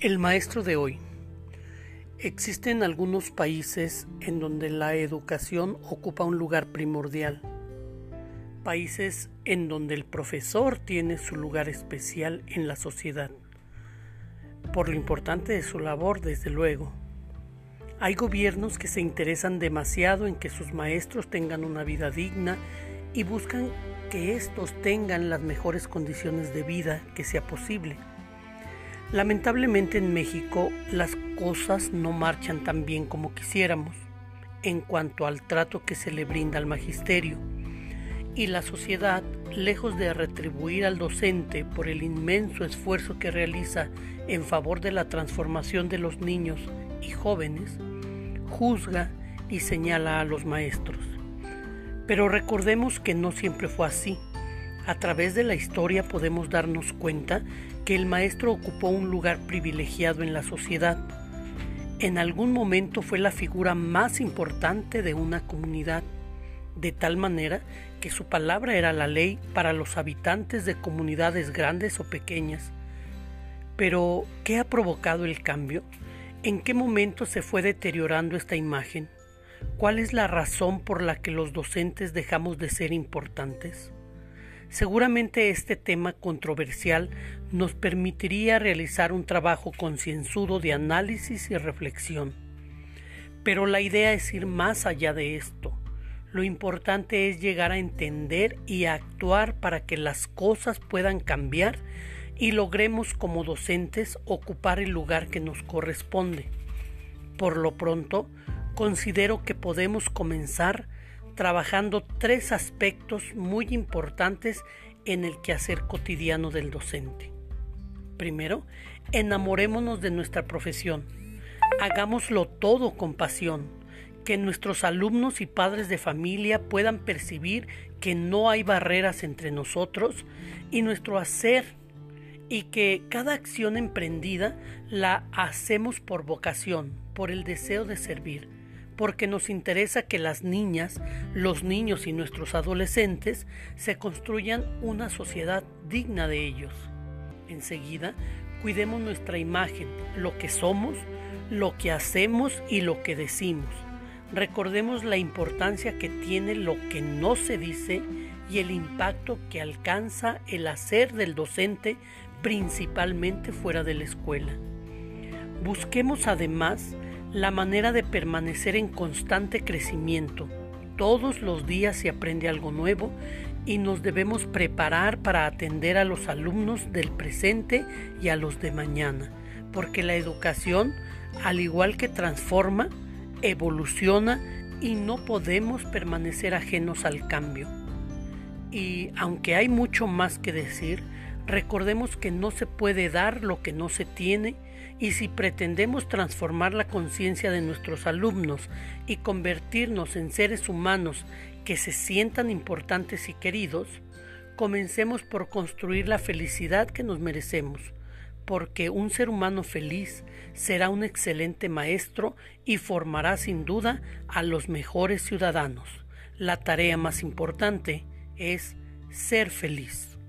El maestro de hoy. Existen algunos países en donde la educación ocupa un lugar primordial. Países en donde el profesor tiene su lugar especial en la sociedad. Por lo importante de su labor, desde luego. Hay gobiernos que se interesan demasiado en que sus maestros tengan una vida digna y buscan que éstos tengan las mejores condiciones de vida que sea posible Lamentablemente en México las cosas no marchan tan bien como quisiéramos en cuanto al trato que se le brinda al magisterio y la sociedad, lejos de retribuir al docente por el inmenso esfuerzo que realiza en favor de la transformación de los niños y jóvenes, juzga y señala a los maestros. Pero recordemos que no siempre fue así. A través de la historia podemos darnos cuenta que el maestro ocupó un lugar privilegiado en la sociedad. En algún momento fue la figura más importante de una comunidad, de tal manera que su palabra era la ley para los habitantes de comunidades grandes o pequeñas. Pero, ¿qué ha provocado el cambio? ¿En qué momento se fue deteriorando esta imagen? ¿Cuál es la razón por la que los docentes dejamos de ser importantes? Seguramente este tema controversial nos permitiría realizar un trabajo concienzudo de análisis y reflexión. Pero la idea es ir más allá de esto. Lo importante es llegar a entender y a actuar para que las cosas puedan cambiar y logremos como docentes ocupar el lugar que nos corresponde. Por lo pronto, considero que podemos comenzar trabajando tres aspectos muy importantes en el quehacer cotidiano del docente. Primero, enamorémonos de nuestra profesión. Hagámoslo todo con pasión. Que nuestros alumnos y padres de familia puedan percibir que no hay barreras entre nosotros y nuestro hacer y que cada acción emprendida la hacemos por vocación, por el deseo de servir porque nos interesa que las niñas, los niños y nuestros adolescentes se construyan una sociedad digna de ellos. Enseguida, cuidemos nuestra imagen, lo que somos, lo que hacemos y lo que decimos. Recordemos la importancia que tiene lo que no se dice y el impacto que alcanza el hacer del docente principalmente fuera de la escuela. Busquemos además la manera de permanecer en constante crecimiento. Todos los días se aprende algo nuevo y nos debemos preparar para atender a los alumnos del presente y a los de mañana, porque la educación, al igual que transforma, evoluciona y no podemos permanecer ajenos al cambio. Y aunque hay mucho más que decir, recordemos que no se puede dar lo que no se tiene y si pretendemos transformar la conciencia de nuestros alumnos y convertirnos en seres humanos que se sientan importantes y queridos, comencemos por construir la felicidad que nos merecemos, porque un ser humano feliz será un excelente maestro y formará sin duda a los mejores ciudadanos. La tarea más importante es ser feliz.